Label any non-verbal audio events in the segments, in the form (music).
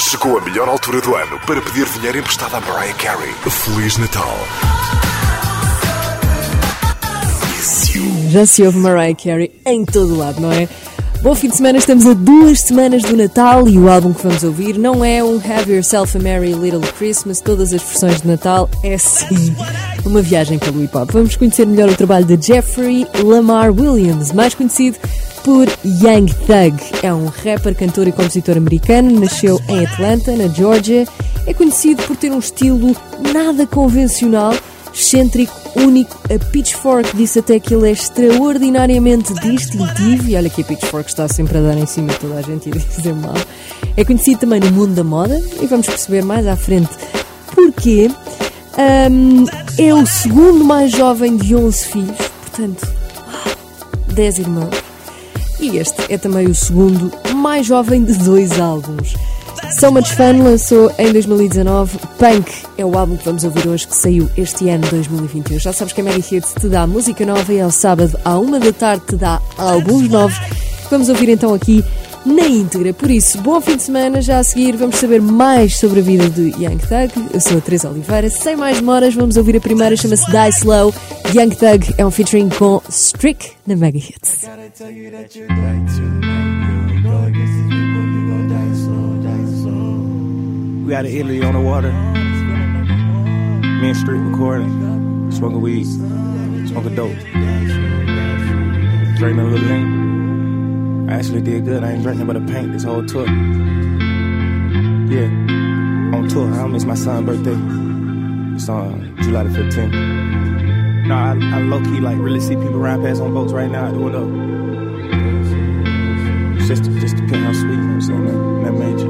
Chegou a melhor altura do ano para pedir dinheiro emprestado a Mariah Carey. Feliz Natal. Já se ouve Mariah Carey em todo lado, não é? Bom fim de semana, estamos a duas semanas do Natal e o álbum que vamos ouvir não é um Have Yourself a Merry Little Christmas, todas as versões de Natal, é sim uma viagem pelo hip hop. Vamos conhecer melhor o trabalho de Jeffrey Lamar Williams, mais conhecido por Young Thug. É um rapper, cantor e compositor americano, nasceu em Atlanta, na Georgia. É conhecido por ter um estilo nada convencional excêntrico, único. A Pitchfork disse até que ele é extraordinariamente distintivo, e olha que a Pitchfork está sempre a dar em cima de toda a gente e a dizer mal. É conhecido também no mundo da moda, e vamos perceber mais à frente porquê. Um, é o segundo mais jovem de 11 filhos, portanto, 10 irmãos. E este é também o segundo mais jovem de dois álbuns. So Much Fun lançou em 2019. Punk é o álbum que vamos ouvir hoje, que saiu este ano 2021. Já sabes que a Mary Hits te dá música nova e ao sábado, à uma da tarde, te dá álbuns novos. Vamos ouvir então aqui na íntegra. Por isso, bom fim de semana. Já a seguir, vamos saber mais sobre a vida de Young Thug. Eu sou a Teresa Oliveira. Sem mais demoras, vamos ouvir a primeira, chama-se Die Slow. Young Thug é um featuring com Strick na Mega Hits. We Italy on the water. Me and Street recording. Smoking weed. Smoking dope. Drinking a little. I actually did good. I ain't drinking but a paint this whole tour. Yeah. On tour. I don't miss my son's birthday. It's on July the 15th. No, I, I low key like really see people ride past on boats right now doing up. Just, just depending how sweet, you know what I'm saying? That, that major.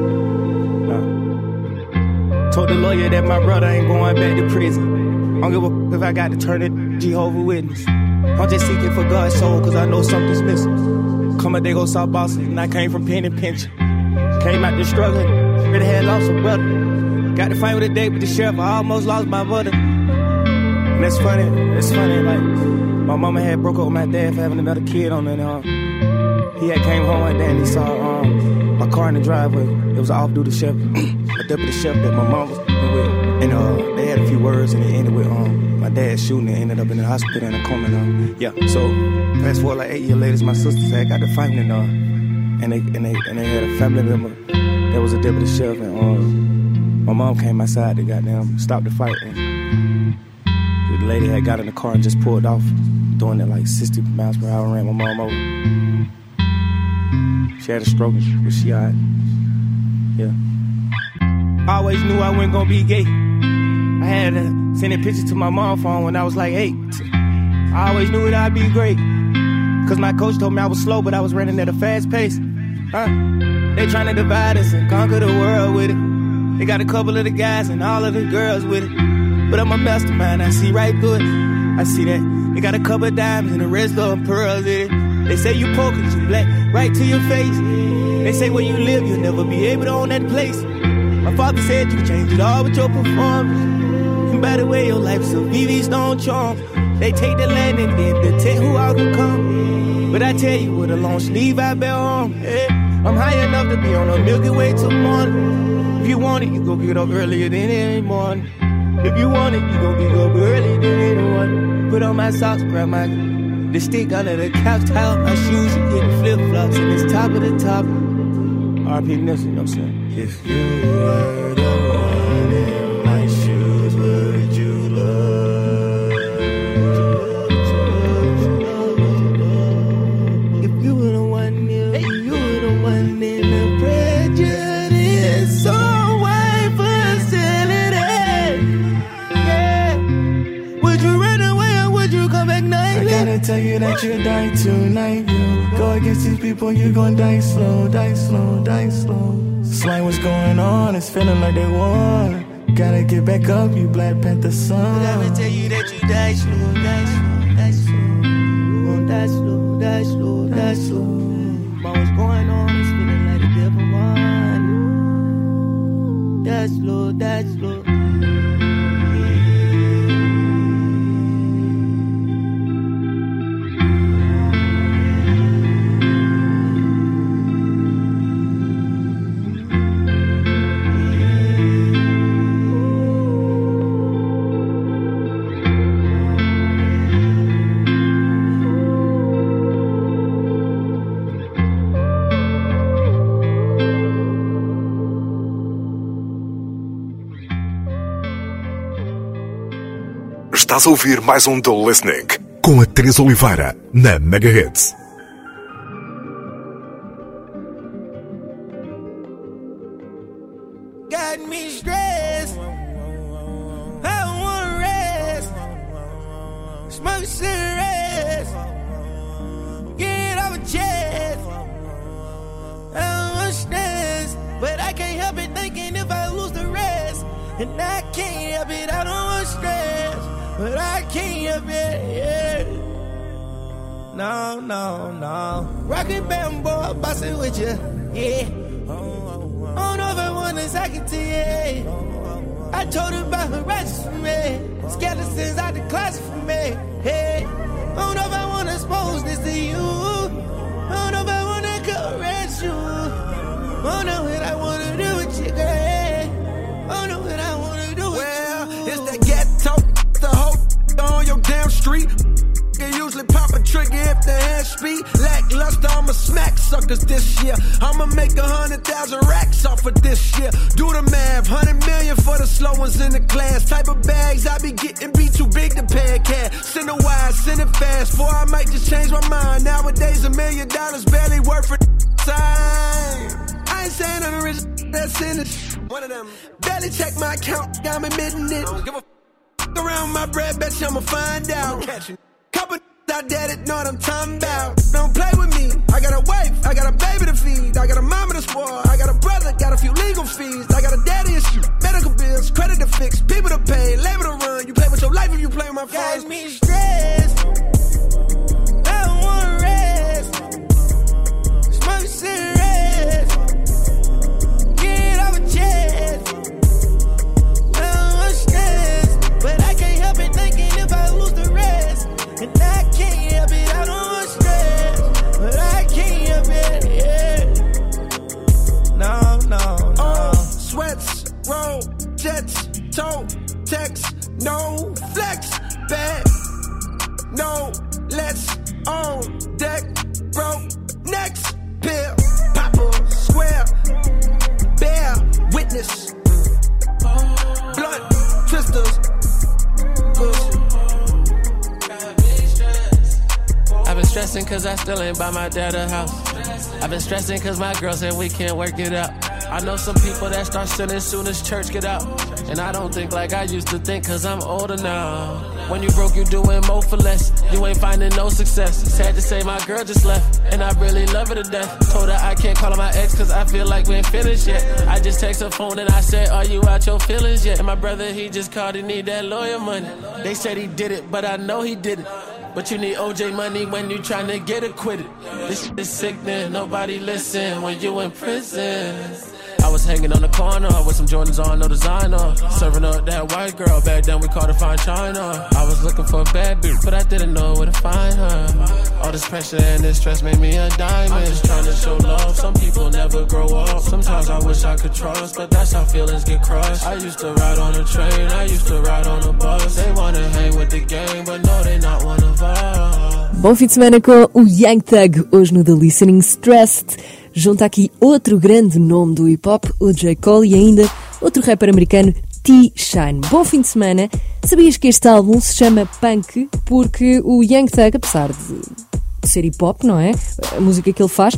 Nah. Told the lawyer that my brother ain't going back to prison. I don't give a if I got to turn it Jehovah Witness. I'm just seeking for God's soul, cause I know something's missing. Come a day go South Boston, and I came from pen and pinch. Came out there struggling, really had lost a brother. Got to fight with a date with the sheriff, I almost lost my mother. And that's funny, that's funny, like, my mama had broke up with my dad for having another kid on it. Uh, he had came home one day and he saw um, my car in the driveway. It was off-duty chef, (clears throat) a deputy chef that my mom was with. And uh, they had a few words and it ended with um, my dad shooting and ended up in the hospital in a coma. And, yeah, so fast forward like eight years later, my sister said got to fighting and and they and they and they had a family member that was a deputy chef and uh, my mom came outside to goddamn stop the fight and the lady had got in the car and just pulled off, doing it like 60 miles per hour, ran my mom over. She had a stroke, but she alright. Yeah. I always knew I wasn't gonna be gay. I had to send a picture to my mom phone when I was like eight. I always knew that I'd be great. Cause my coach told me I was slow, but I was running at a fast pace. Huh? They trying to divide us and conquer the world with it. They got a couple of the guys and all of the girls with it. But I'm a mastermind, I see right through it. I see that. They got a couple of diamonds and the rest of them pearls in it. They say you cause you black, right to your face. They say where you live, you'll never be able to own that place. My father said you can change it all with your performance. And by the way, your life's a don't charm. They take the land and then detect who I can come. But I tell you, with a long sleeve I bear on. Hey, I'm high enough to be on a Milky Way morning. If you want it, you go get up earlier than any morning. If you want it, you gon' get up earlier than anyone. Put on my socks, grab my the stick under the couch, tie up my shoes, get flip flops, and it's top of the top. RP Nipsey, you know what I'm saying? If you were the you die tonight. You go against these people, you gon' die slow, die slow, die slow. Slime what's going on, it's feeling like they won. Gotta get back up, you Black Panther son. gotta tell you that you die slow, die slow, die slow. You gon' die slow, die slow, die slow. But what's going on is feeling like a different one. Die slow, die slow. Estás a ouvir mais um The Listening com a Teresa Oliveira na Megahertz. Got me stressed. I wanna rest. Smoke cigarettes. Get off a chest. I don't want stress, but I can't help it thinking if I lose the rest. And I can't help it, I don't want stress, but I can't help it, yeah. No, no, no. Rockin' bamboo, bustin' with you, yeah. Oh, oh, oh. I don't know if I wanna talk it to you. I told her about her righteous for me. Skeletons out the closet for me. Hey, I don't know if I wanna expose this to you. I don't know if I wanna caress you. I don't know street. Can usually pop a trigger if the hand speed. Lackluster, I'ma smack suckers this year. I'ma make a hundred thousand racks off of this year. Do the math, hundred million for the slow ones in the class. Type of bags I be getting be too big to pay a cat. Send it wide, send it fast, for I might just change my mind. Nowadays, a million dollars barely worth a time. I ain't saying I'm rich that's in it. One of them. Barely check my account, I'm admitting it. Don't give a f- around my bread, bet you I'ma find out. Couple out there that know what I'm talking about. Don't play with me. I got a wife, I got a baby to feed, I got a mama to spoil, I got a brother, got a few legal fees, I got a daddy issue, medical bills, credit to fix, people to pay, labor to run. You play with your life if you play with my phones. Cause I still ain't by my dad a house. I've been stressing cause my girl said we can't work it out. I know some people that start sinning soon as church get out. And I don't think like I used to think cause I'm older now. When you broke, you doing more for less. You ain't finding no success. Sad to say my girl just left. And I really love her to death. Told her I can't call her my ex cause I feel like we ain't finished yet. I just text her phone and I said, Are you out your feelings yet? And my brother, he just called, he need that lawyer money. They said he did it, but I know he didn't. But you need OJ money when you tryna get acquitted. This shit is sickening, nobody listen when you in prison. I was hanging on the corner with some Jordans on, no designer. Serving up that white girl, back then we called her fine China. I was looking for a bad bitch, but I didn't know where to find her. All this pressure and this stress made me a diamond. I'm just trying to show love. Some people never grow up. Sometimes I wish I could trust, but that's how feelings get crushed. I used to ride on a train, I used to ride on a bus. They wanna hang with the gang, but no, they not one of us. Bom fim de semana com o Young Thug, hoje no The Listening Stressed. Junta aqui outro grande nome do hip hop, o J. Cole, e ainda outro rapper americano, T-Shine. Bom fim de semana. Sabias que este álbum se chama Punk porque o Young Thug, apesar de ser hip hop, não é? A música que ele faz,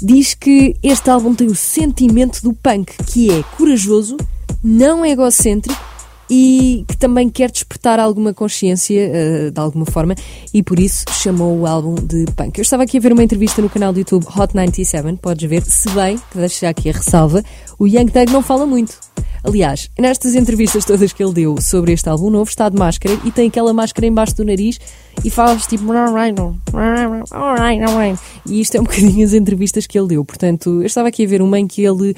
diz que este álbum tem o sentimento do punk, que é corajoso, não egocêntrico e que também quer despertar alguma consciência uh, de alguma forma e por isso chamou o álbum de punk. Eu estava aqui a ver uma entrevista no canal do YouTube Hot 97, podes ver, se bem, que deixo aqui a ressalva, o Young Thug não fala muito. Aliás, nestas entrevistas todas que ele deu sobre este álbum novo, está de máscara e tem aquela máscara embaixo do nariz e faz tipo. E isto é um (laughs) bocadinho as entrevistas que ele deu. Portanto, eu estava aqui a ver uma em que ele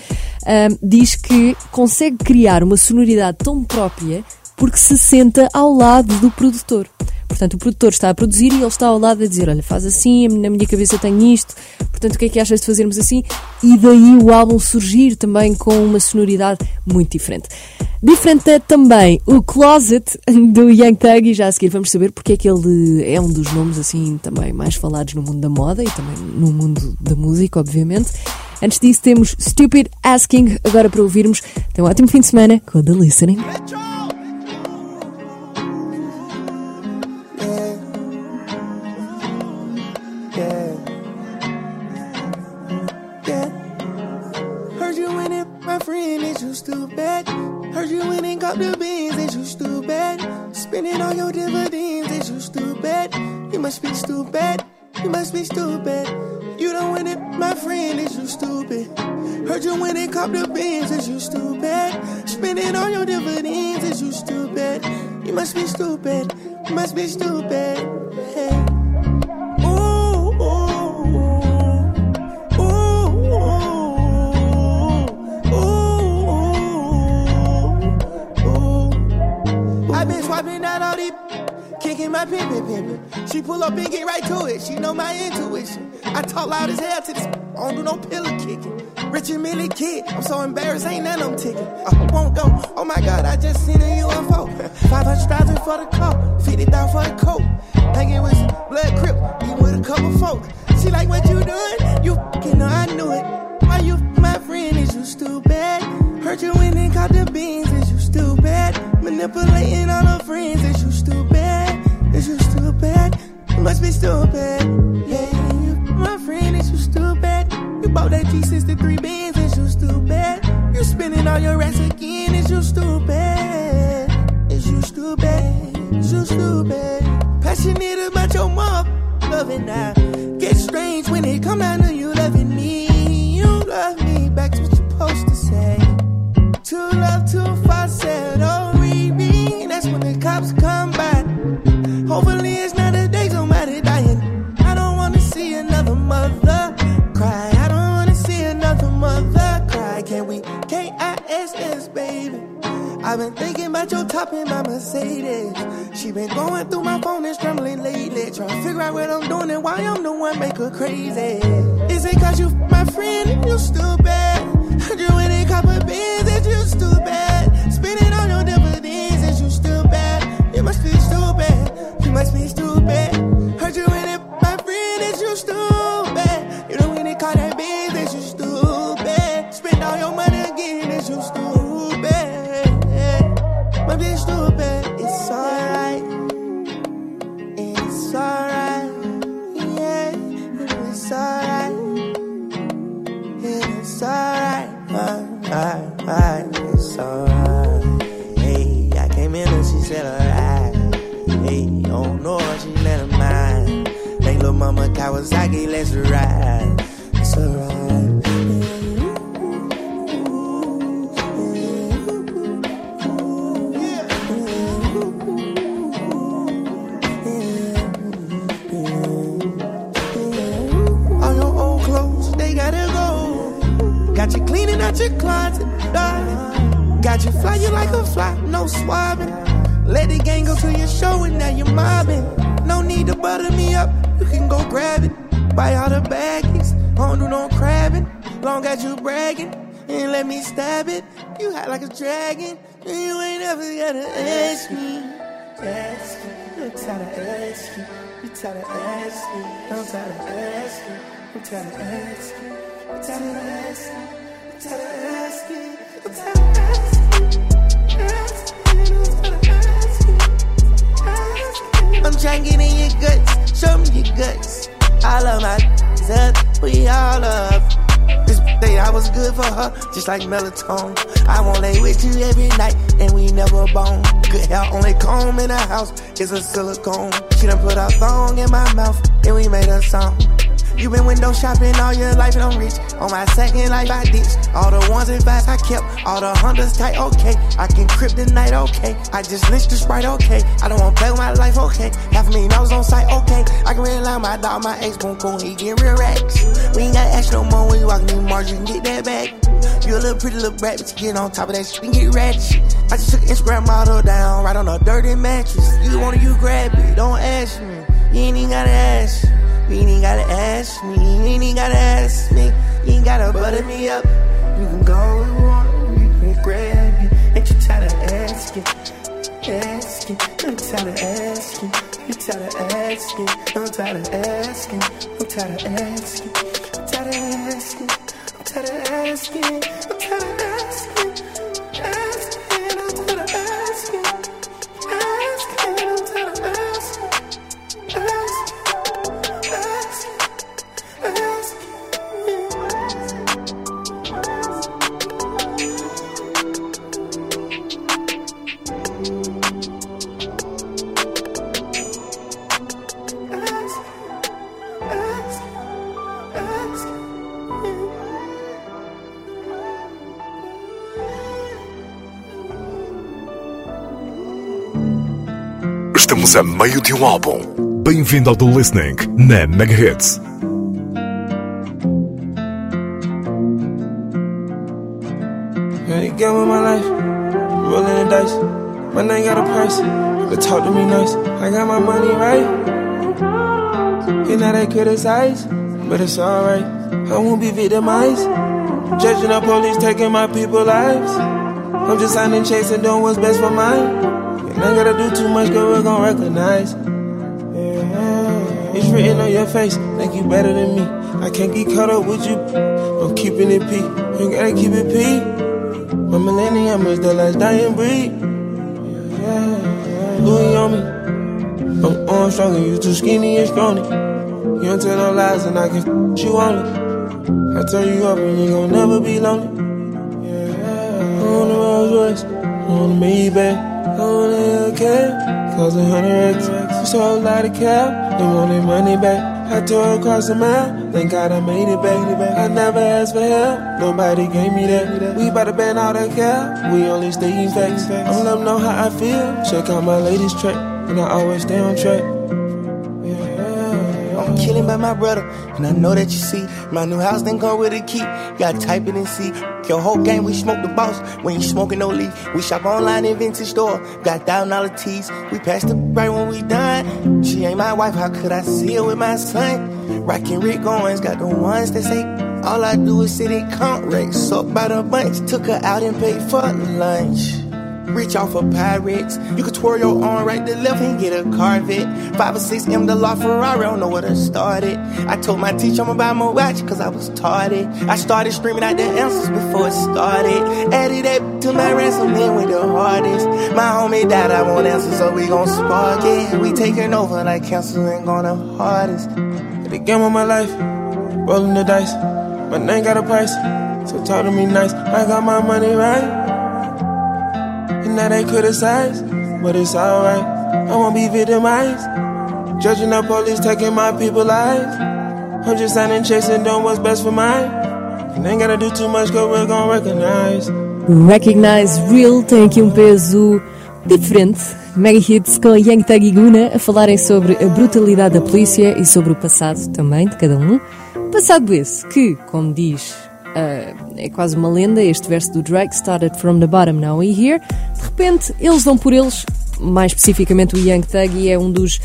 diz que consegue criar uma sonoridade tão própria porque se senta ao lado do produtor. Portanto, o produtor está a produzir e ele está ao lado a dizer: Olha, faz assim, na minha cabeça tenho isto, portanto, o que é que achas de fazermos assim? E daí o álbum surgir também com uma sonoridade muito diferente. Diferente é também o Closet (laughs) do Young Thug, e já a seguir vamos saber porque é que ele é um dos nomes assim também mais falados no mundo da moda e também no mundo da música, obviamente. Antes disso, temos Stupid Asking, agora para ouvirmos. Tem um ótimo fim de semana com The Listening. Stupid? Heard you went and got the beans, is you stupid? Spending all your dividends, is you stupid? You must be stupid. You must be stupid. You don't win it, my friend, is you stupid? Heard you went and cop the beans, is you stupid? Spending all your dividends, is you stupid? You must be stupid. You must be stupid. Hey. Kicking my pimpin' pimpin'. She pull up and get right to it. She know my intuition. I talk loud as hell to this. I don't do no pillow kicking. Rich and Millie kid. I'm so embarrassed, ain't none them ticking. I won't go. Oh my god, I just seen a UFO. (laughs) 500,000 for the All of my up, we all up. This day I was good for her, just like melatonin. I won't lay with you every night, and we never bone. Good hair, only comb in the house is a silicone. She done put her thong in my mouth, and we made a song. You been window shopping all your life and I'm rich. On my second life, I ditched all the ones and fives I kept. All the hundreds tight, okay. I can kryptonite, okay. I just lynched the sprite, okay. I don't wanna play with my life, okay. Half a million dollars on site, okay. I can line my dog, my ex, boom, boom, he get real racks. We ain't got ash no more when you walking in March, you can get that back. You a little pretty little brat, but you get on top of that shit and get ratchet. I just took an Instagram model down, right on a dirty mattress. You want you grab it, don't ask me. You ain't even gotta ask. You ain't gotta ask me. You ain't gotta ask me. You ain't gotta butter me up. You can go where you want. You can grab it. Ain't you tired of asking? Asking. I'm tired of asking. You tired of asking. I'm tired of asking. I'm tired of asking. I'm tired of asking. I'm tired of asking. I'm tired of. Asking. Estamos a meio de um álbum. Bem-vindo ao The Listening na Mega Hits. Ready to get with my life, rolling the dice. My name got a price, but talk to me nice. I got my money right. You know they criticize, but it's alright. I won't be victimized. Judging the police taking my people's lives. I'm just signing checks and doing what's best for mine. And I gotta do too much, girl, we're gon' recognize. It's written on your face, think you better than me. I can't get caught up with you. I'm keeping it P. You gotta keep it P. My millennium is the last dying breed. Yeah, Louis on me. I'm on stronger, you too skinny and scrawny. You don't tell no lies and I can f you on it. I turn you up and you gon' never be lonely. Yeah, on the Rolls Royce, on the Maybach, on the Hellcat. Cause a hundred X, sold a lot of cap. They want their money back. I tore across the mile, thank God I made it back. I never asked for help, nobody gave me that. We bout to ban all that cap, we only stay in facts. I'm let know how I feel, check out my latest track, and I always stay on track. By my brother, and I know that you see my new house didn't come with a key. Gotta type it and see. Your whole game, we smoke the boss. When you smoking no leaf, we shop online in vintage store. Got thousand dollar tees. We pass the right when we done. She ain't my wife, how could I see her with my son? Rockin' Rick Owens, got the ones that say all I do is sit and count rates. Up by the bunch, took her out and paid for lunch. Rich off of pirates. You could twirl your arm right to left and get a Corvette. Five or six M the law Ferrari, don't know where to start it. I told my teacher I'ma buy my watch cause I was tardy. I started screaming out the answers before it started. Added that to my ransom, then with the hardest. My homie died, I won't answer, so we gon' spark it. We taking over like cancer going the hardest. The game of my life, rolling the dice. My name got a price, so talk to me nice. I got my money right. Now they criticize, but it's alright. I won't be victimized. Judging the police taking my people's lives. I'm just and doing what's best for mine. And ain't gotta do too much, cause we're gonna recognize. Recognize Real tem aqui um peso diferente. Mega Hits com Young Thug e Guna a falarem sobre a brutalidade da polícia e sobre o passado também de cada um. Passado esse que, como diz Uh, é quase uma lenda, este verso do Drake, Started from the bottom, now we here. De repente, eles dão por eles, mais especificamente o Young Thug, e é um dos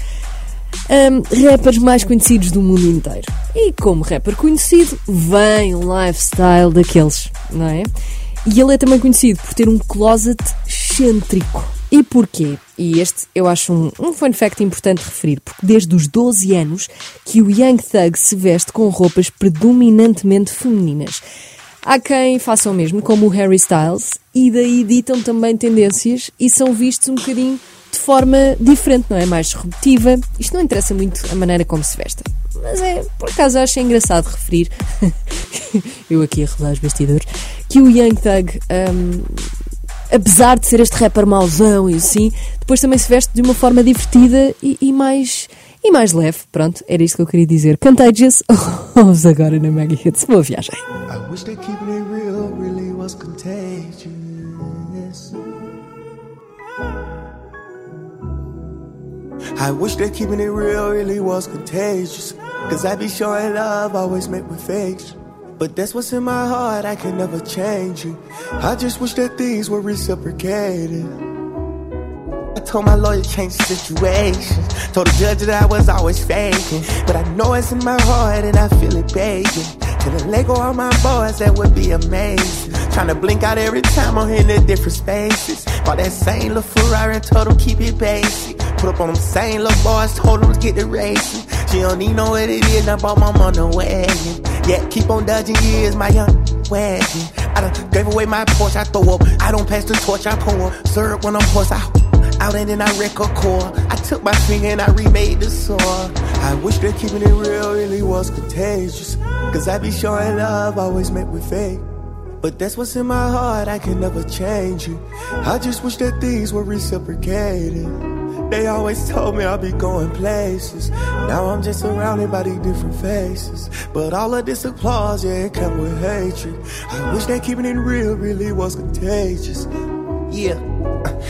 um, rappers mais conhecidos do mundo inteiro. E como rapper conhecido, vem um lifestyle daqueles, não é? E ele é também conhecido por ter um closet excêntrico. E porquê? E este eu acho um, um fun fact importante referir, porque desde os 12 anos que o Young Thug se veste com roupas predominantemente femininas. Há quem faça o mesmo, como o Harry Styles, e daí ditam também tendências e são vistos um bocadinho de forma diferente, não é? Mais disruptiva. Isto não interessa muito a maneira como se vestem. Mas é, por acaso, acho engraçado referir, (laughs) eu aqui a rolar os bastidores, que o Young Thug um, apesar de ser este rapper mauzão e assim, depois também se veste de uma forma divertida e, e mais e mais leve. Pronto, era isto que eu queria dizer. Contagious, (laughs) ouves agora na Mega Hits. Boa viagem. I wish that keeping it real really was contagious. I wish that keeping it real really was contagious. Cause I be showing love, always met with fakes. But that's what's in my heart, I can never change it. I just wish that things were reciprocated. I told my lawyer change the situation. Told the judge that I was always faking. But I know it's in my heart and I feel it begging. Can I let go of my boys? That would be amazing. Trying to blink out every time I'm in the different spaces. Bought that same little Ferrari and told them keep it basic. Put up on them same little boys, told them to get the racing. She don't even know what it is, I bought my mom the wagon. Yeah, keep on dodging years, my young wagon. I done gave away my Porsche, I throw up. I don't pass the torch, I pour up. Syrup when I'm horse, I out and then I wreck a core. I took my finger and I remade the sore. I wish that keeping it real really was contagious. Cause I be showing love, always met with fake. But that's what's in my heart, I can never change it. I just wish that things were reciprocated. They always told me I'd be going places. Now I'm just surrounded by these different faces. But all of this applause, yeah, it come with hatred. I wish that keeping it real really was contagious. Yeah.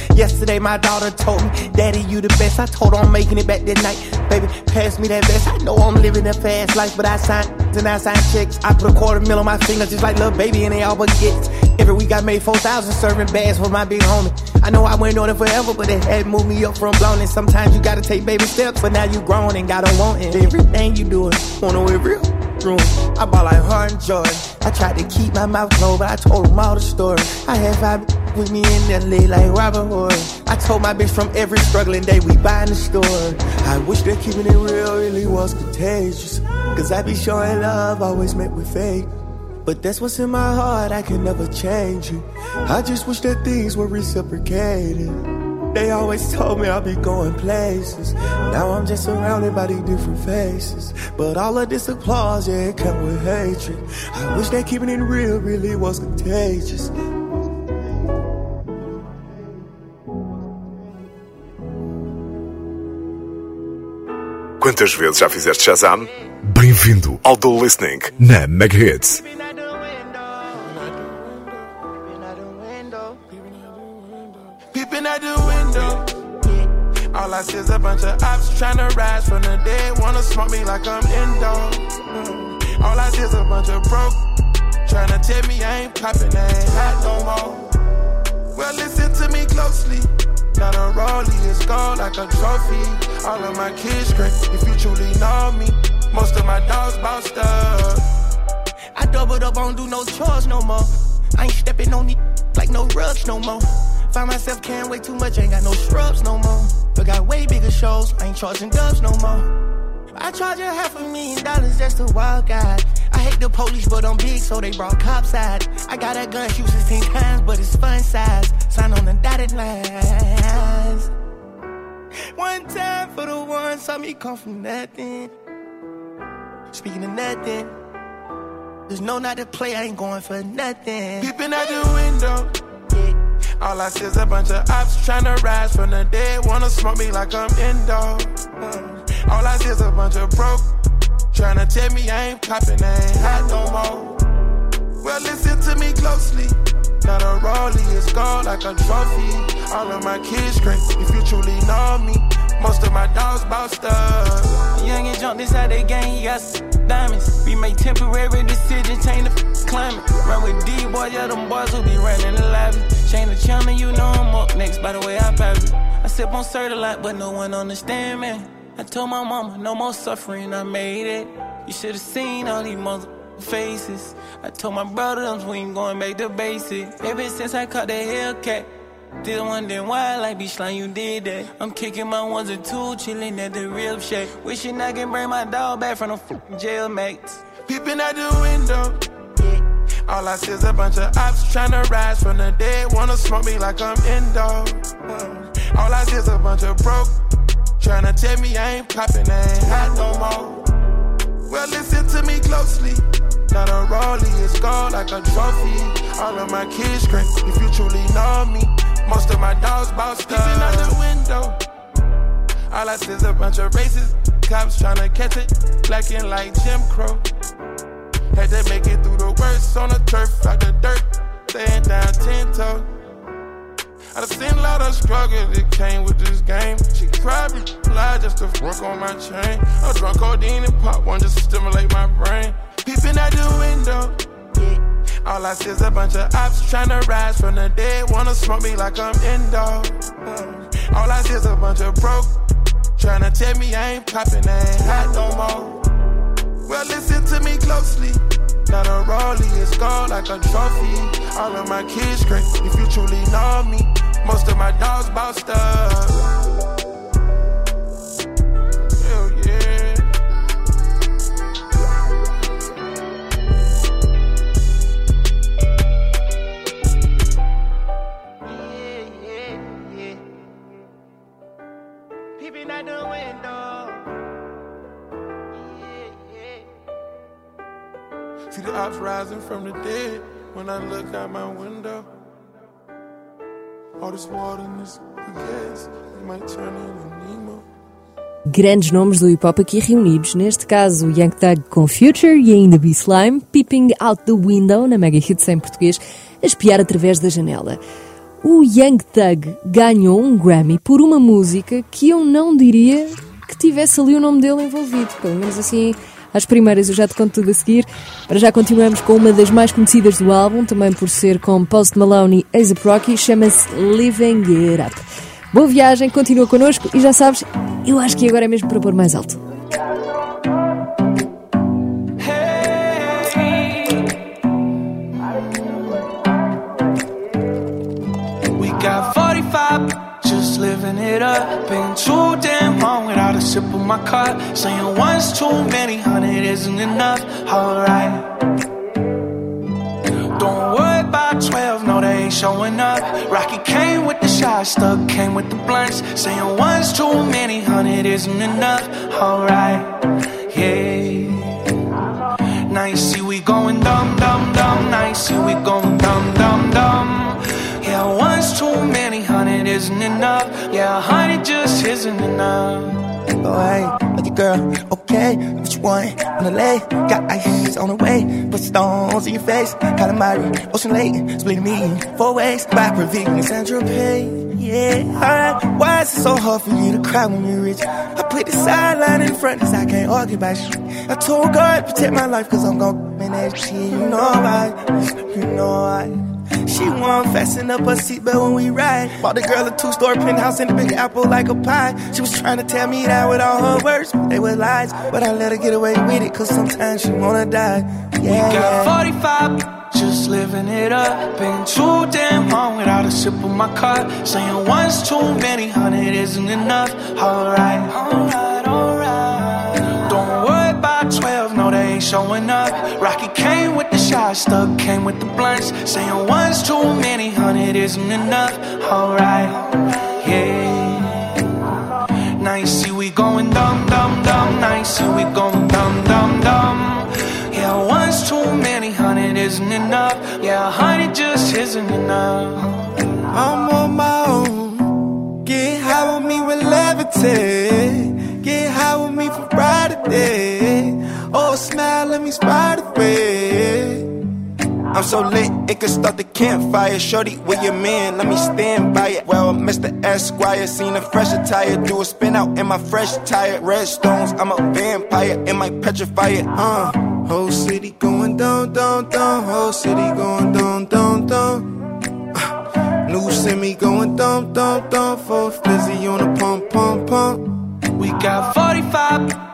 (laughs) Yesterday my daughter told me, Daddy, you the best. I told her I'm making it back that night. Baby, pass me that best. I know I'm living a fast life, but I sign and I sign checks. I put a quarter mil on my finger just like little baby and they all but get. Every week I made 4,000 serving bags for my big homie. I know I went on it forever, but it had moved me up from blown. And sometimes you gotta take baby steps, but now you grown and got to want. Everything you doing, wanna it real room. I bought like hard and Jordan. I tried to keep my mouth closed, but I told them all the story. I had five with me in LA like Robert Horry. I told my bitch from every struggling day we buy in the store. I wish that keeping it real really was contagious. Cause I be showing love, always met with fake. But that's what's in my heart, I can never change it. I just wish that things were reciprocated. They always told me I'd be going places. Now I'm just surrounded by these different faces. But all of this applause, yeah, it come with hatred. I wish that keeping it real really was contagious. Quantas vezes já fizeste Shazam? Bem-vindo ao The Listening na Mega Hits. Peeping at the window. All I see is a bunch of ops trying to rise from the dead. Wanna smoke me like I'm indoor. Mm. All I see is a bunch of broke. Trying to tell me I ain't popping, I ain't hot no more. Well, listen to me closely. Got a rollie, it's gold like a trophy. All of my kids great, if you truly know me. Most of my dogs bossed up. I doubled up, I don't do no chores no more. I ain't stepping on these like no rugs no more. Find myself carrying way too much, ain't got no scrubs no more. But got way bigger shows, I ain't charging dubs no more. I charge a half a million dollars just to walk out. I hate the police, but I'm big, so they brought cops out. I got a gun, shoot 16 times, but it's fun size. Sign on the dotted lines. One time for the one, saw me come from nothing. Speaking of nothing, there's no not to play, I ain't going for nothing. Peeping out the window. All I see is a bunch of ops trying to rise from the dead. Wanna smoke me like I'm indoor. Mm. All I see is a bunch of broke. Trying to tell me I ain't popping, I ain't hot no more. Well, listen to me closely. Got a rollie, it's gold like a trophy. All of my kids great, if you truly know me. Most of my dogs bossed up. Young and jump inside that game, he got diamonds. We make temporary decisions, change the climate. Run with D boys, yeah, them boys will be running the lobby. Change the channel, you know I'm up next by the way I it. I sip on certain lot, but no one understand me. I told my mama, no more suffering, I made it. You should have seen all these mother faces. I told my brother, we ain't going back to basic. Ever since I caught that Hellcat. Still wondering why, like be slime, you did that. I'm kicking my ones and two, chilling at the rib shack. Wishing I can bring my dog back from the fucking jail mates. Peeping out the window. All I see is a bunch of ops trying to rise from the dead. Wanna smoke me like I'm indoor. Mm. All I see is a bunch of broke. Trying to tell me I ain't popping, I ain't hot no more. Well, listen to me closely. Got a rollie, it's gold like a trophy. All of my kids great, if you truly know me. Most of my dogs bossed up. Peeping out the window. All I see is a bunch of racist cops trying to catch it. Blacking like Jim Crow. Had to make it through the worst on the turf, out the dirt. Staying down ten toes. I seen a lot of struggle that came with this game. She cried, me lie just to work on my chain. I drunk codeine and pop one just to stimulate my brain. Peeping out the window. All I see is a bunch of ops trying to rise from the dead. Wanna smoke me like I'm indoor. All I see is a bunch of broke. Trying to tell me I ain't popping, I ain't hot no more. Well, listen to me closely. Got a rollie, it's gold like a trophy. All of my kids great, if you truly know me. Most of my dogs bossed up. See the ops rising from the dead when I look out my window. All this water this gas, might turn into Nemo. Grandes nomes do hip hop aqui reunidos, neste caso Young Thug com Future e ainda B-Slime, Peeping Out the Window, na Mega Hits em português, a espiar através da janela. O Young Thug ganhou um Grammy por uma música que eu não diria que tivesse ali o nome dele envolvido. Pelo menos assim, às primeiras eu já te conto tudo a seguir. Para já continuamos com uma das mais conhecidas do álbum, também por ser com Post Malone e A$AP Rocky, chama-se Living It Up. Boa viagem, continua connosco e já sabes, eu acho que agora é mesmo para pôr mais alto. Got 45, just living it up. Been too damn long without a sip of my cup. Saying once too many, hundred isn't enough. Alright. Don't worry about 12, no, they ain't showing up. Rocky came with the shot, stuck came with the blunts. Saying once too many, hundred isn't enough. Alright, yeah. Now you see we going dumb, dumb, dumb. Now you see we going dumb, dumb, dumb. Yeah, once too many, hundred isn't enough. Yeah, honey, just isn't enough. Oh, hey, your girl, okay, what you want on the lay? Got ice on the way, put stones in your face. Calamari, Ocean Lake, split me four ways. Back for vegan, Sandra Pay. Yeah, alright. Why is it so hard for you to cry when you're rich? I put the sideline in front, cause I can't argue about shit. I told God, protect my life, cause I'm gon' man that shit. You know why, you know why. She won't fasten up her seatbelt when we ride. Bought the girl a two story penthouse in the big apple like a pie. She was trying to tell me that with all her words, they were lies. But I let her get away with it, cause sometimes she wanna die. Yeah, we got 45, just living it up. Been too damn long without a sip of my cup. Saying one's too many, hundred isn't enough. Alright, alright. Ain't showing up. Rocky came with the shot, stuck came with the blunts. Saying one's too many, hundred isn't enough. Alright, yeah. Now you see we going dumb, dumb, dumb. Now you see we going dumb, dumb, dumb. Yeah, one's too many, hundred isn't enough. Yeah, hundred just isn't enough. I'm on my own. Get high with me with levitate. Get high with me for Friday. Oh, smile, let me spot the way. I'm so lit, it could start the campfire. Shorty, where your man? Let me stand by it. Well, Mr. Esquire, seen a fresh attire. Do a spin out in my fresh tire. Red stones, I'm a vampire. It might petrify it, uh. Whole city going down, down, down. Whole city going down, down, down. Uh, new semi going down, down, down. For fizzy on a pump, pump, pump. We got 45 just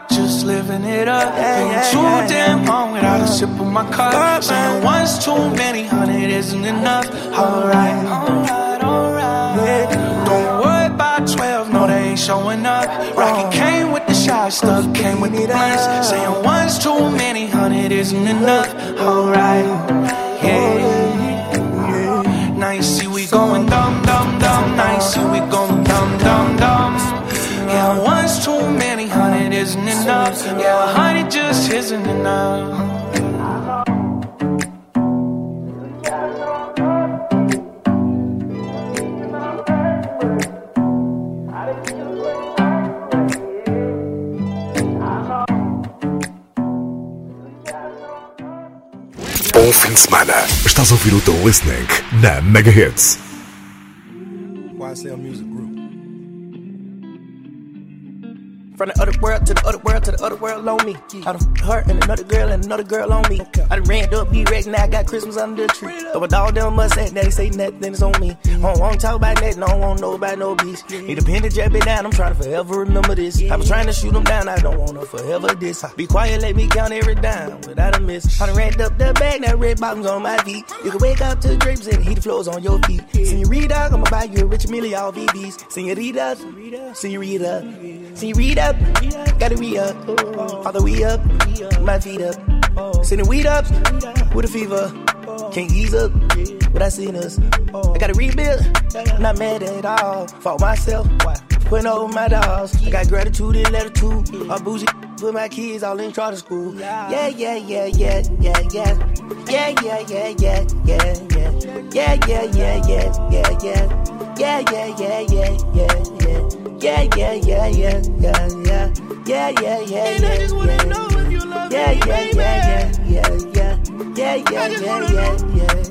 living it up. Been too damn long without a sip of my cup. Saying one's too many, hundred isn't enough. Alright, alright, alright. Don't worry about 12, no, they ain't showing up. Rocky came with the shot, stuck came with the blunts. Saying one's too many, hundred isn't enough. Alright, yeah. Now you see we going dumb, dumb, dumb. Now you see we going dumb, dumb, dumb. Yeah, one's too many, isn't enough. Yeah, hundred just isn't enough. Bom fim de semana. Estás a ouvir o The Listening na Mega Hits. YSL Music From the other world to the other world to the other world on me. I done her and another girl and another girl on me. I done ran up B-Rex, now I got Christmas under the tree. With all them must say, they say nothing is on me. I don't wanna talk about nothing, I don't know about no beast. Need a pen to jab it down, I'm trying to forever remember this. I was trying to shoot them down, I don't wanna forever this. Be quiet, let me count every dime without a miss. I done ran up the bag, now red bottoms on my feet. You can wake up to the drapes and heat the floors on your feet. Senorita, I'ma buy you a rich Millie, all VVs. Senorita, Senorita, Senorita, gotta re up. Father, we up, my feet up. Sending weed up with a fever. Can't ease up without seeing us. I gotta rebuild, not mad at all. Fought myself, putting over my dogs. I got gratitude and latitude. I'm bougie, put my kids all in charter school. Yeah, yeah, yeah, yeah, yeah, yeah. Yeah, yeah, yeah, yeah, yeah, yeah. Yeah, yeah, yeah, yeah, yeah, yeah. Yeah, yeah, yeah, yeah, yeah, yeah. Yeah, yeah, yeah, yeah, yeah, yeah. Yeah, yeah, yeah, And I just wanna yeah, know if you love yeah, me, yeah, baby. yeah, yeah, yeah, yeah, yeah, yeah, yeah, yeah,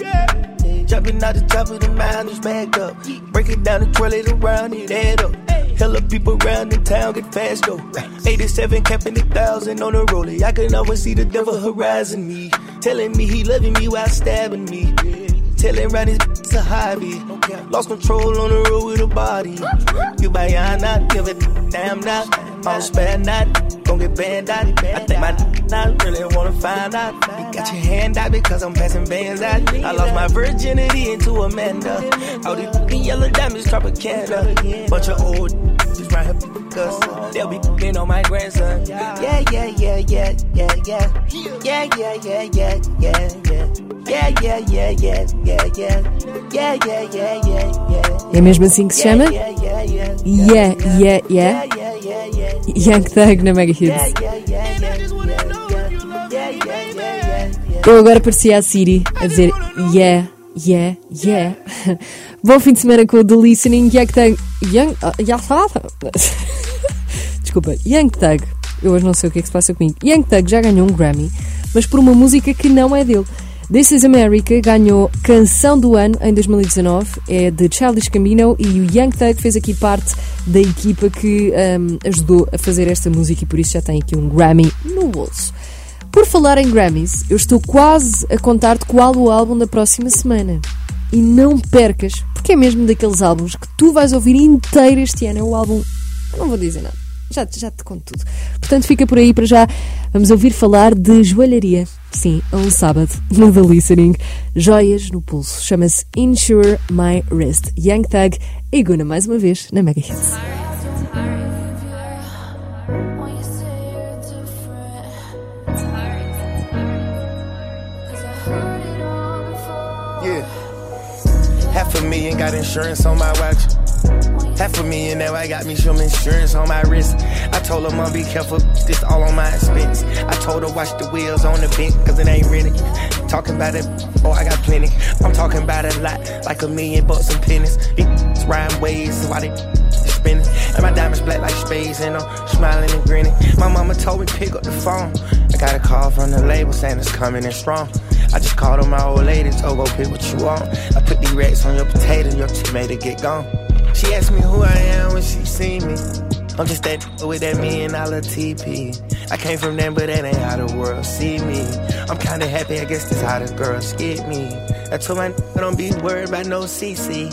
yeah, yeah. jumping out the top of the mountain, just back up. Break it down and twirl it around, it add up. Hella people around in town get fast though. 87 capping a thousand on the rollie. I can always see the devil horizon me. Telling me he loving me while stabbing me. Telling around his it's a hobby. Lost control on the road with a body. You buy not give it damn not. All spare not, gon' get banned out. I think my not really wanna find out. You got your hand out because I'm passing bands out. I lost my virginity into Amanda. All these yellow diamonds, Tropicana. Bunch of old just right here cause they'll be fucking on my grandson. Yeah, yeah, yeah, yeah, yeah, yeah. Yeah, yeah, yeah, yeah, yeah, yeah. Yeah, yeah, yeah, yeah, yeah, yeah. Yeah, yeah, yeah, yeah, yeah. É mesmo assim que se chama? Yeah, yeah, yeah. Young Thug na Mega Hits. Eu agora parecia a Siri a dizer yeah, yeah, yeah. Bom fim de semana com o The Listening. Young Thug. Young. Já fala. Desculpa, Young Thug. Eu hoje não sei o que é que se passa comigo. Young Thug já ganhou um Grammy, mas por uma música que não é dele. This is America ganhou Canção do Ano em 2019, é de Childish Gambino e o Young Thug fez aqui parte da equipa que um, ajudou a fazer esta música e por isso já tem aqui um Grammy no bolso. Por falar em Grammys, eu estou quase a contar-te qual o álbum da próxima semana. E não percas, porque é mesmo daqueles álbuns que tu vais ouvir inteiro este ano. É o álbum. Não vou dizer nada, já, já te conto tudo. Portanto, fica por aí para já. Vamos ouvir falar de joalharia. Sim, a um sábado, (laughs) no The Listening. Joias no pulso. Chama-se Insure My Wrist. Young Thug e Guna mais uma vez na Mega Hits. Half a million got insurance on my watch. Half a million now I got me some insurance on my wrist. I told her, Mom, be careful, this all on my expense. I told her, watch the wheels on the Benz, cause it ain't rented. Talking about it, oh, I got plenty. I'm talking about a lot, like a million bucks and pennies. It's rhyme ways, so why they spinning? And my diamonds black like spades, and I'm smiling and grinning. My mama told me, pick up the phone. I got a call from the label saying it's coming in strong. I just called on my old lady, told go pick what you want. I put these racks on your potato, and your tomato get gone. She asked me who I am when she seen me. I'm just that with that million dollar TP. I came from them, but that ain't how the world see me. I'm kinda happy, I guess that's how the girls get me. I told my don't be worried about no CC.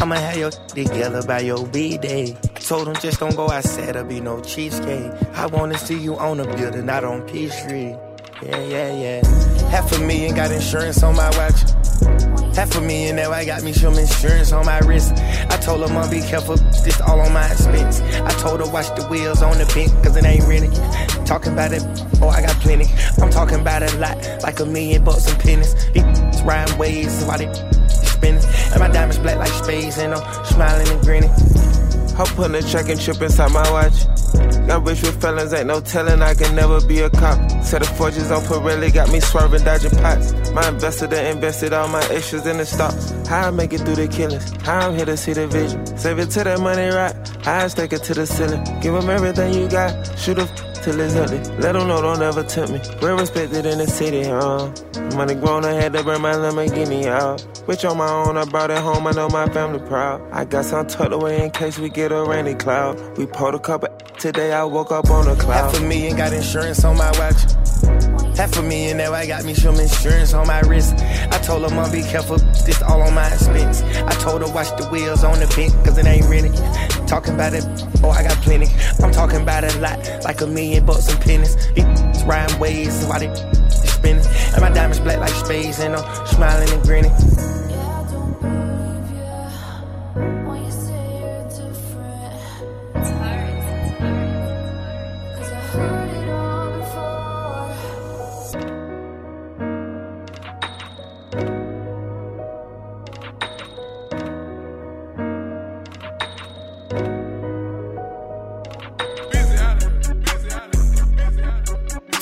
I'ma have your together by your B-day. I told them just don't go outside, there'll be no cheesecake. I wanna see you on a building, not on Peachtree. Yeah, yeah, yeah. Half a million got insurance on my watch. Half a million now I got me some insurance on my wrist. I told her, Mom, be careful, this all on my expense. I told her, watch the wheels on the Benz, cause it ain't rented. Talking about it, oh, I got plenty. I'm talking about a lot, like a million bucks and pennies. These (laughs) ways, so why they spinning? And my diamonds black like spades, and I'm smiling and grinning. I'm putting a check and chip inside my watch. Got rich with felons, ain't no telling I can never be a cop. Set of forges on Pirelli, got me swerving, dodging pots. My investor that invested all my extras in the stocks. How I make it through the killings, how I'm here to see the vision. Save it to that money right, I stake it to the ceiling. Give them everything you got, shoot a till it's. Let them know don't ever tempt me. We're respected in the city, uh. Money grown, I had to burn my Lamborghini out. Rich on my own, I brought it home, I know my family proud. I got some tucked away in case we get a rainy cloud. We pulled a couple today, I woke up on a cloud. Half a million got insurance on my watch. Half a million now I got me some insurance on my wrist. I told her, Mom, be careful, this all on my expense. I told her, watch the wheels on the Benz, cause it ain't rented. Talking about it, oh, I got plenty. I'm talking about a lot, like a million bucks and pennies. These rhyme ways, so why they spinning? And my diamonds black like spades, and I'm smiling and grinning.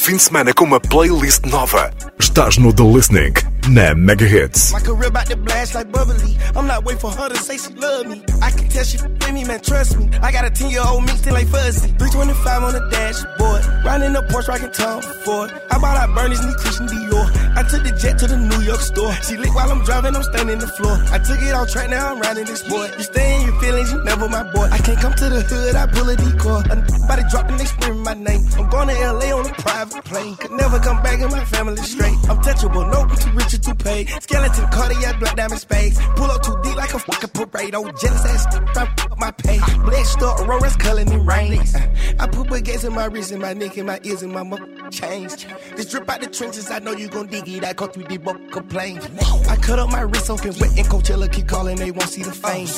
Fim de semana com uma playlist nova. Estás no The Listening. Na Mega Hits. My career about to blast like bubbly. I'm not waiting for her to say she love me. I can tell she with me, man, trust me. I got a 10 year old me still like fuzzy. 325 on the dashboard. Riding the Porsche, rocking Tom Ford. I bought out Bernie's new Christian Dior. I took the jet to the New York store. She lit while I'm driving, I'm standing the floor. I took it off track, now I'm riding this boy. You stay in your feelings, you never my boy. I can't come to the hood, I pull a decoy. Body dropping, they screaming my name. I'm going to LA on a private plane. Could never come back in my family straight. I'm touchable, no, too rich or too paid. Skeleton, cardiac, black diamond spades. Pull up too deep like a fucking parade. Oh, jealous ass, I up my pay. Blessed up, Aurora's culling in rain. Uh, I put baguettes in my wrist, and my neck, and my ears, and my mother chains. This drip out the trenches, I know you gon' dig it. I go through the book complain. I cut up my wrist, open wet, and Coachella keep calling, they won't see the fame.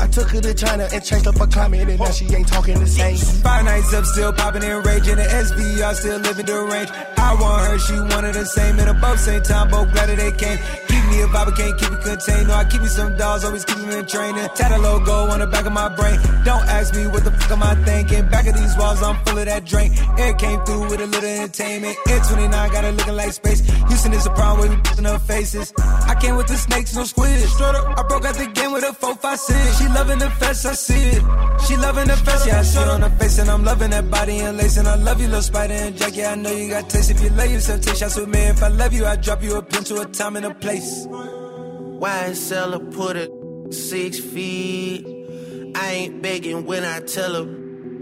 I took her to China and changed up her climate, and now she ain't talking the same. Five nights up, still popping and raging. The SVR still living the range. I want her, she wanted the same. And above same time, both glad they came. Keep me a vibe, I can't keep it contained. No, I keep me some dolls, always keep me in training. Tat a logo on the back of my brain. Don't ask me what the fuck am I thinking. Back of these walls, I'm full of that drink. Air came through with a little entertainment. Air 29 got her looking like space. Houston is a problem where we putting her faces. I came with the snakes, no squid. Straight up, I broke out the game with a 4 5 6. She loving the fest, I see it. She loving the fest, yeah, I see it on her face. And I'm loving that body and lace. And I love you, little spider and jack. Yeah, I know you got taste. If you love yourself, take shots with me. If I love you, I drop you a pin to a time and a place. Why YSL put it six feet. I ain't begging when I tell her,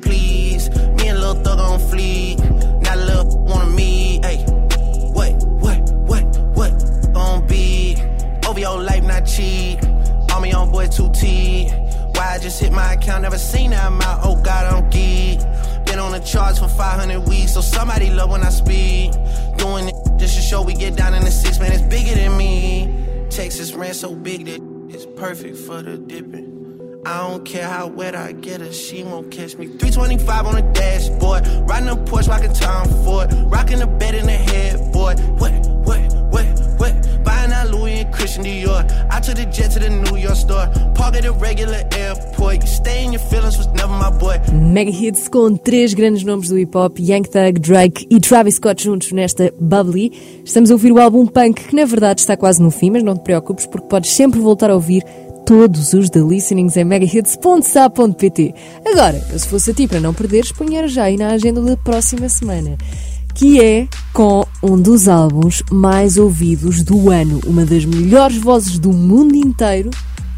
please. Me and Lil Thug on fleek. Not little wanna me. Hey, what, what, what, what? On beat. Over your life, not cheap. On me on boy 2T. Why I just hit my account, never seen that amount. Oh God, I'm geek. Been on the charts for 500 weeks, so somebody love when I speak. Doing it just to show we get down in the six, man, it's bigger than me. Texas ran so big that it's perfect for the dipping. I don't care how wet I get her, she won't catch me. 325 on the dashboard, riding a Porsche, rocking Tom Ford, rocking the bed in the headboard. What, what? Buying out Louis and Christian Dior. I took the jet to the New York store, park at a regular airport. Stay in your feelings was never my boy. Mega hits com três grandes nomes do hip hop: Young Thug, Drake e Travis Scott juntos nesta Bubbly. Estamos a ouvir o álbum Punk, que na verdade está quase no fim, mas não te preocupes porque podes sempre voltar a ouvir todos os The Listenings em megahits.sa.pt. Agora, se fosse a ti para não perderes, punha já aí na agenda da próxima semana. Que é com um dos álbuns mais ouvidos do ano, uma das melhores vozes do mundo inteiro.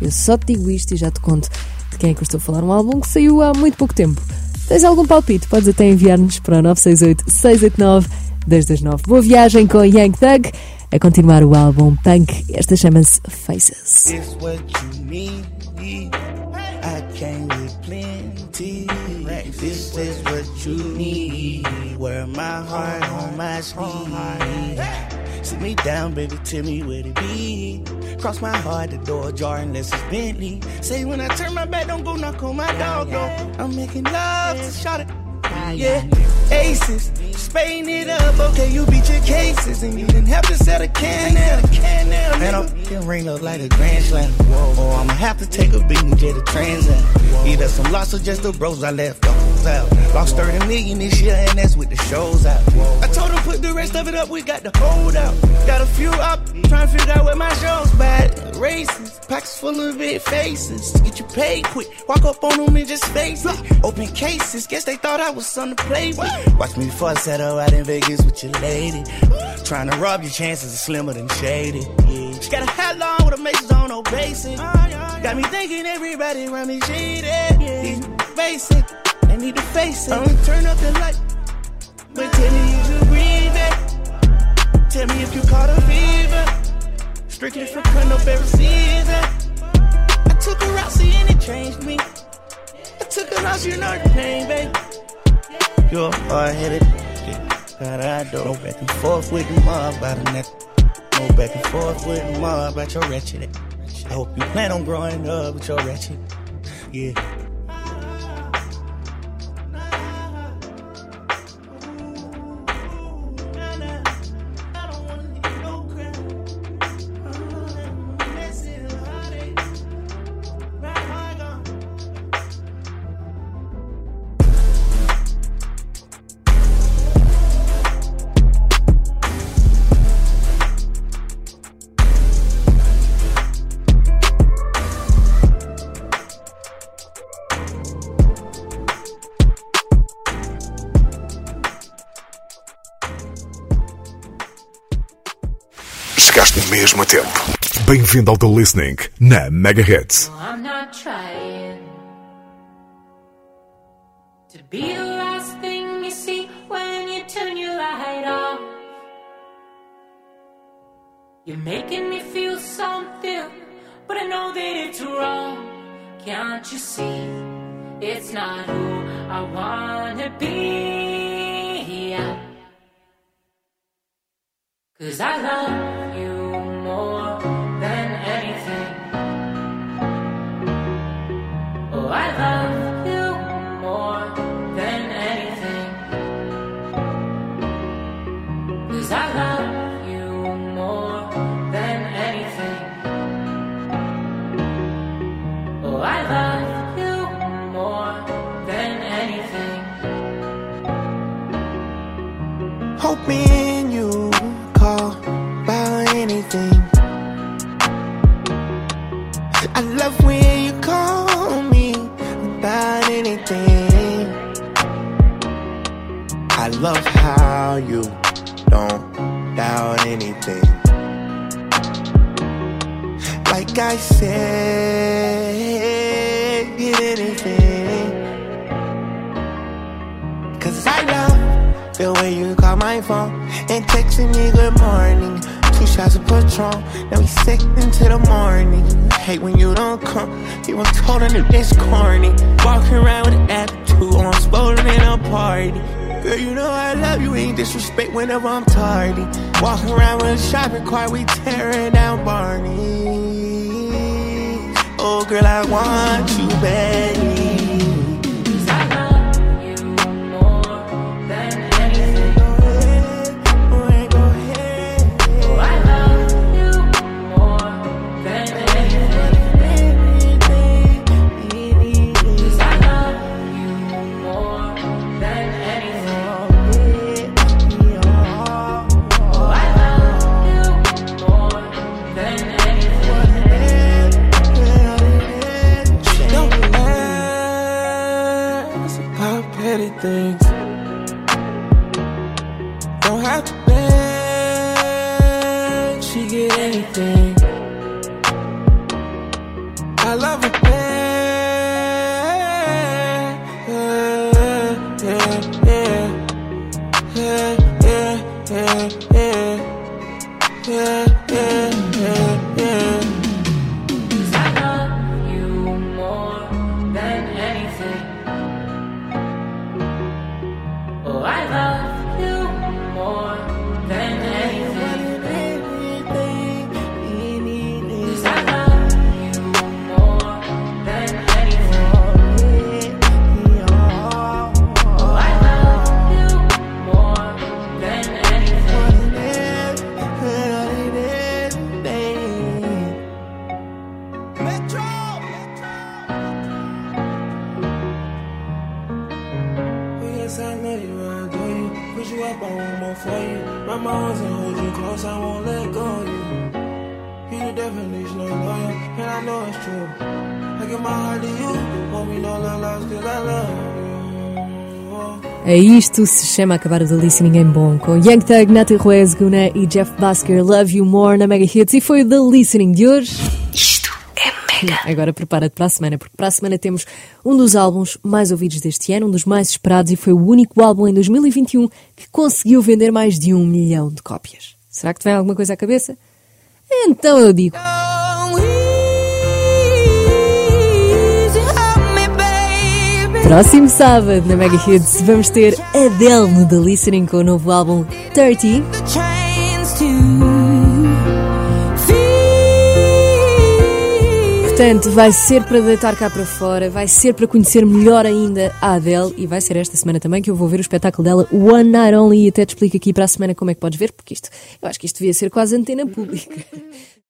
Eu só te digo isto e já te conto de quem é que eu estou a falar. Um álbum que saiu há muito pouco tempo. Tens algum palpite? Podes até enviar-nos para o 968-689-229. Boa viagem com Young Thug. A continuar o álbum Punk, esta chama-se Faces. This is what you need. My heart on my sleeve. Sit me down, baby, tell me where to be. Cross my heart, the door ajar unless it's Bentley. Say when I turn my back, don't go knock on my dog door. I'm making love to shot it. Yeah, aces, Spain it up. Okay, you beat your cases, and you didn't have to set a can now. Man, I'm can ring up like a grand slam. Or oh, I'ma have to take a beating to transit. Either some loss or just the bros I left those out. Lost 30 million this year, and that's with the shows out. I told him put the rest of it up, we got the hold out. Got a few up, trying to figure out where my show's bad. Races, pockets full of big faces. Get you paid quick, walk up on them and just face it. Open cases, guess they thought I was something to play with. Watch me fuss at her out in Vegas with your lady. Trying to rob your chances of slimmer than shady. Yeah. She got a hat on with a maces on no basic. Ah, got me thinking everybody around me shaded. These basic, they need to face it. I'ma turn up the light. But tell me if you breathe it. Tell me if you caught a fever. Strictly for cutting up every season. I took her out, see, and it changed me. I took her out, you know the pain, babe. You're hard headed. God, I do. Go back and forth with the mob about the neck. Go back and forth with the mob about your wretched. I hope you plan on growing up with your wretched. Yeah. Bem-vindo ao The Listening na Mega Hits. I'm not trying to be the last thing you see when you turn your light off. You're making me feel something, but I know that it's wrong. Can't you see? It's not who I wanna be. Cause I love you more love how you don't doubt anything. Like I said, anything. Cause I love the way you call my phone and texting me good morning. Two shots of Patron, now we sick into the morning. Hate when you don't come, you was told that it's corny. Walking around with an attitude, oh, I'm spoiling in a party. Girl, you know I love you, ain't disrespect whenever I'm tardy. Walking around with a shopping cart, we tearing down Barney. Oh, girl, I want you badly. É isto se chama acabar o The Listening em bom, com Young Thug, Nati Ruiz, Guna e Jeff Basker, Love You More na Mega Hits. E foi o The Listening de hoje. Isto é mega. Agora prepara-te para a semana, porque para a semana temos um dos álbuns mais ouvidos deste ano, um dos mais esperados, e foi o único álbum em 2021 que conseguiu vender mais de um milhão de cópias. Será que te vem alguma coisa à cabeça? Então eu digo. Próximo sábado, na Mega Hits, vamos ter Adele no The Listening com o novo álbum 30. Portanto, vai ser para deitar cá para fora, vai ser para conhecer melhor ainda a Adele e vai ser esta semana também que eu vou ver o espetáculo dela One Night Only e até te explico aqui para a semana como é que podes ver, porque isto, eu acho que isto devia ser quase antena pública.